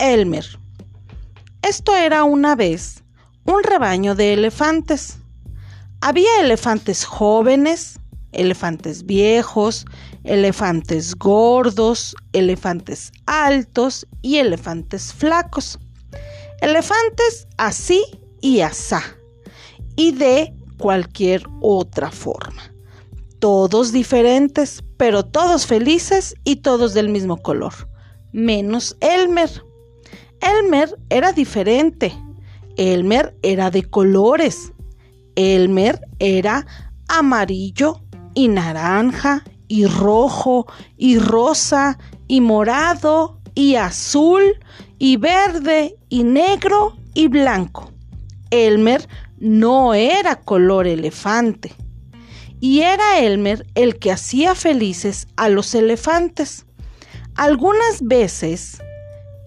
Elmer. Esto era una vez un rebaño de elefantes. Había elefantes jóvenes, elefantes viejos, elefantes gordos, elefantes altos y elefantes flacos. Elefantes así y asá, y de cualquier otra forma. Todos diferentes, pero todos felices y todos del mismo color, menos Elmer. Elmer era diferente. Elmer era de colores. Elmer era amarillo y naranja y rojo y rosa y morado y azul y verde y negro y blanco. Elmer no era color elefante. Y era Elmer el que hacía felices a los elefantes. Algunas veces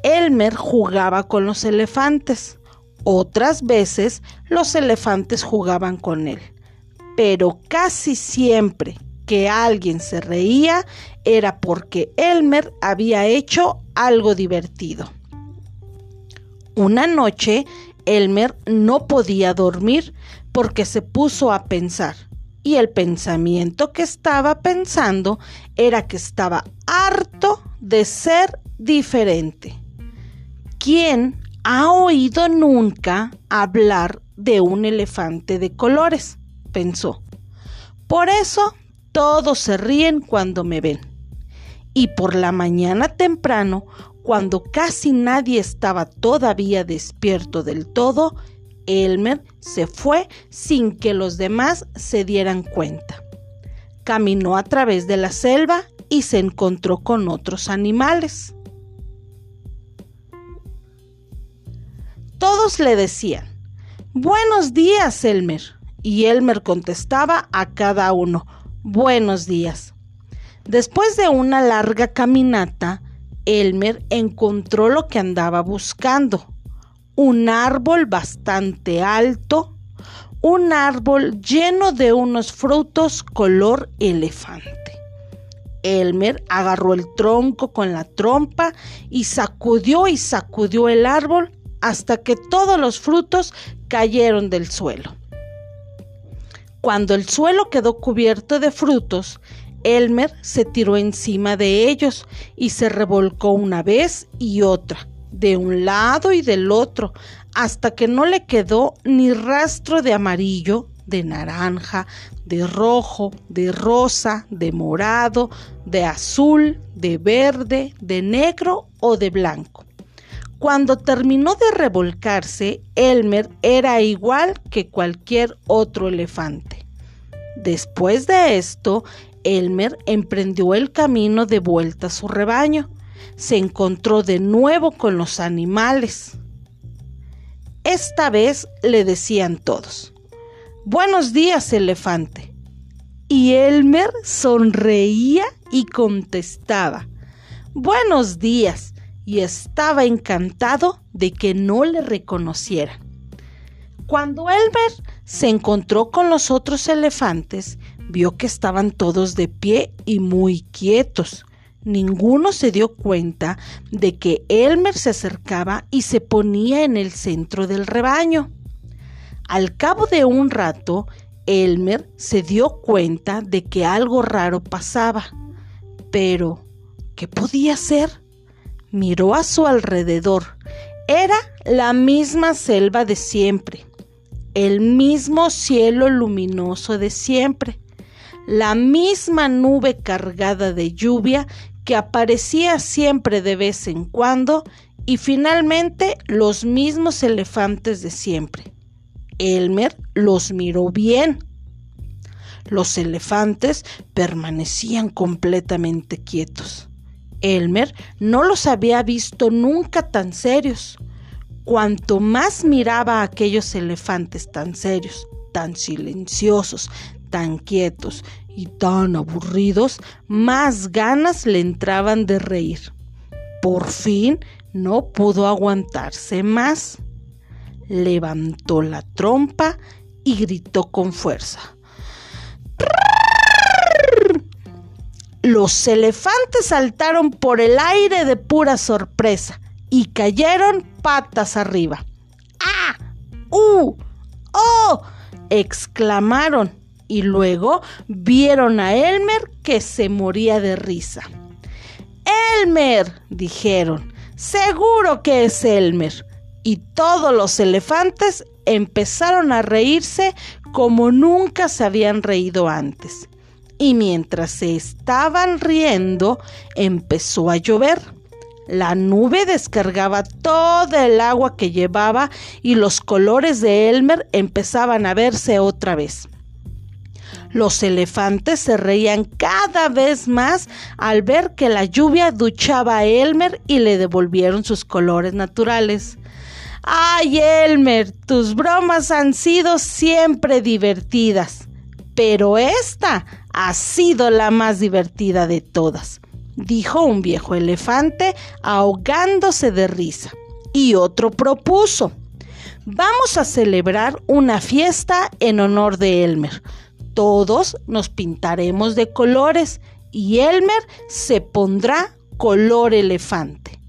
Elmer jugaba con los elefantes, otras veces los elefantes jugaban con él. Pero casi siempre que alguien se reía era porque Elmer había hecho algo divertido. Una noche Elmer no podía dormir porque se puso a pensar y el pensamiento que estaba pensando era que estaba harto de ser diferente. ¿Quién ha oído nunca hablar de un elefante de colores? pensó. Por eso todos se ríen cuando me ven. Y por la mañana temprano, cuando casi nadie estaba todavía despierto del todo, Elmer se fue sin que los demás se dieran cuenta. Caminó a través de la selva y se encontró con otros animales. Todos le decían, Buenos días, Elmer. Y Elmer contestaba a cada uno, Buenos días. Después de una larga caminata, Elmer encontró lo que andaba buscando. Un árbol bastante alto, un árbol lleno de unos frutos color elefante. Elmer agarró el tronco con la trompa y sacudió y sacudió el árbol hasta que todos los frutos cayeron del suelo. Cuando el suelo quedó cubierto de frutos, Elmer se tiró encima de ellos y se revolcó una vez y otra, de un lado y del otro, hasta que no le quedó ni rastro de amarillo, de naranja, de rojo, de rosa, de morado, de azul, de verde, de negro o de blanco. Cuando terminó de revolcarse, Elmer era igual que cualquier otro elefante. Después de esto, Elmer emprendió el camino de vuelta a su rebaño. Se encontró de nuevo con los animales. Esta vez le decían todos, Buenos días, elefante. Y Elmer sonreía y contestaba, Buenos días y estaba encantado de que no le reconociera. Cuando Elmer se encontró con los otros elefantes, vio que estaban todos de pie y muy quietos. Ninguno se dio cuenta de que Elmer se acercaba y se ponía en el centro del rebaño. Al cabo de un rato, Elmer se dio cuenta de que algo raro pasaba. Pero, ¿qué podía ser? Miró a su alrededor. Era la misma selva de siempre, el mismo cielo luminoso de siempre, la misma nube cargada de lluvia que aparecía siempre de vez en cuando y finalmente los mismos elefantes de siempre. Elmer los miró bien. Los elefantes permanecían completamente quietos. Elmer no los había visto nunca tan serios. Cuanto más miraba a aquellos elefantes tan serios, tan silenciosos, tan quietos y tan aburridos, más ganas le entraban de reír. Por fin no pudo aguantarse más. Levantó la trompa y gritó con fuerza. Los elefantes saltaron por el aire de pura sorpresa y cayeron patas arriba. ¡Ah! ¡Uh! ¡Oh! exclamaron y luego vieron a Elmer que se moría de risa. Elmer, dijeron, seguro que es Elmer. Y todos los elefantes empezaron a reírse como nunca se habían reído antes. Y mientras se estaban riendo, empezó a llover. La nube descargaba toda el agua que llevaba y los colores de Elmer empezaban a verse otra vez. Los elefantes se reían cada vez más al ver que la lluvia duchaba a Elmer y le devolvieron sus colores naturales. Ay, Elmer, tus bromas han sido siempre divertidas, pero esta ha sido la más divertida de todas, dijo un viejo elefante ahogándose de risa. Y otro propuso, vamos a celebrar una fiesta en honor de Elmer. Todos nos pintaremos de colores y Elmer se pondrá color elefante.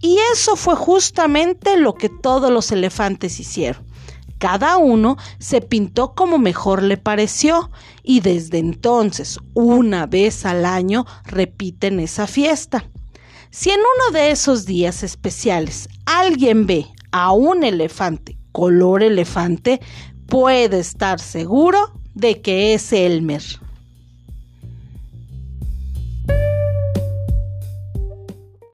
Y eso fue justamente lo que todos los elefantes hicieron. Cada uno se pintó como mejor le pareció y desde entonces, una vez al año, repiten esa fiesta. Si en uno de esos días especiales alguien ve a un elefante color elefante, puede estar seguro de que es Elmer.